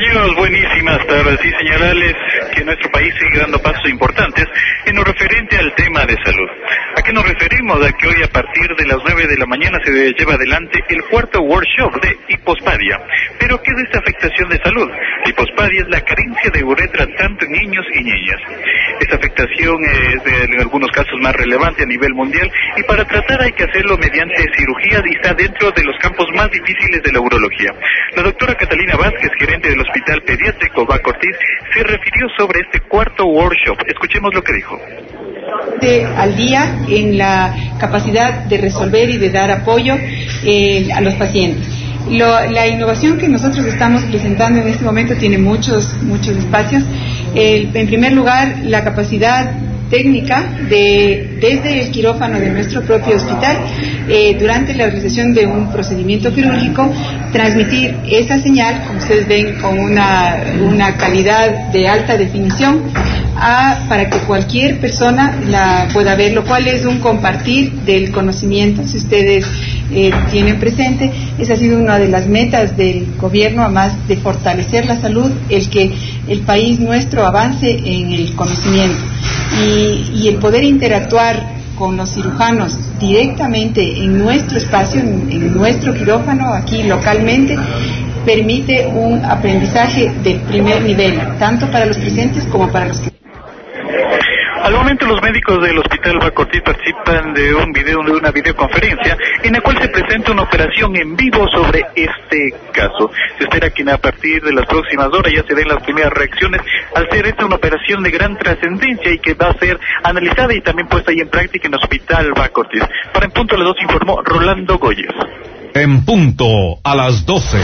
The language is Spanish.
Compañeros, buenísimas tardes y señalarles que nuestro país sigue dando pasos importantes en lo referente al tema de salud. ¿A qué nos referimos? A que hoy a partir de las 9 de la mañana se lleva adelante el cuarto workshop de hipospadia. ¿Pero qué es esta afectación de salud? La hipospadia es la carencia de uretra tanto en niños y niñas. Esta afectación es en algunos casos más relevante a nivel mundial y para tratar hay que hacerlo mediante cirugía y está dentro de los campos más difíciles de la urología. La doctora Catalina Vázquez, gerente del Hospital Pediátrico Bac Ortiz, se refirió sobre este cuarto workshop. Escuchemos lo que dijo. De, al día en la capacidad de resolver y de dar apoyo eh, a los pacientes. Lo, la innovación que nosotros estamos presentando en este momento tiene muchos, muchos espacios. El, en primer lugar, la capacidad técnica de, desde el quirófano de nuestro propio hospital, eh, durante la realización de un procedimiento quirúrgico, transmitir esa señal, como ustedes ven, con una, una calidad de alta definición, a, para que cualquier persona la pueda ver, lo cual es un compartir del conocimiento. Si ustedes eh, tienen presente, esa ha sido una de las metas del gobierno, además de fortalecer la salud, el que el país nuestro avance en el conocimiento. Y, el poder interactuar con los cirujanos directamente en nuestro espacio, en, en, nuestro quirófano, aquí localmente, permite un aprendizaje del primer nivel, tanto para los presentes como para los que al momento los médicos del Hospital Bacortiz participan de un video, de una videoconferencia en la cual se presenta una operación en vivo sobre este caso. Se espera que a partir de las próximas horas ya se den las primeras reacciones al ser esta una operación de gran trascendencia y que va a ser analizada y también puesta ahí en práctica en el Hospital Bacortiz. Para en punto a las dos informó Rolando Goyes. En punto a las doce.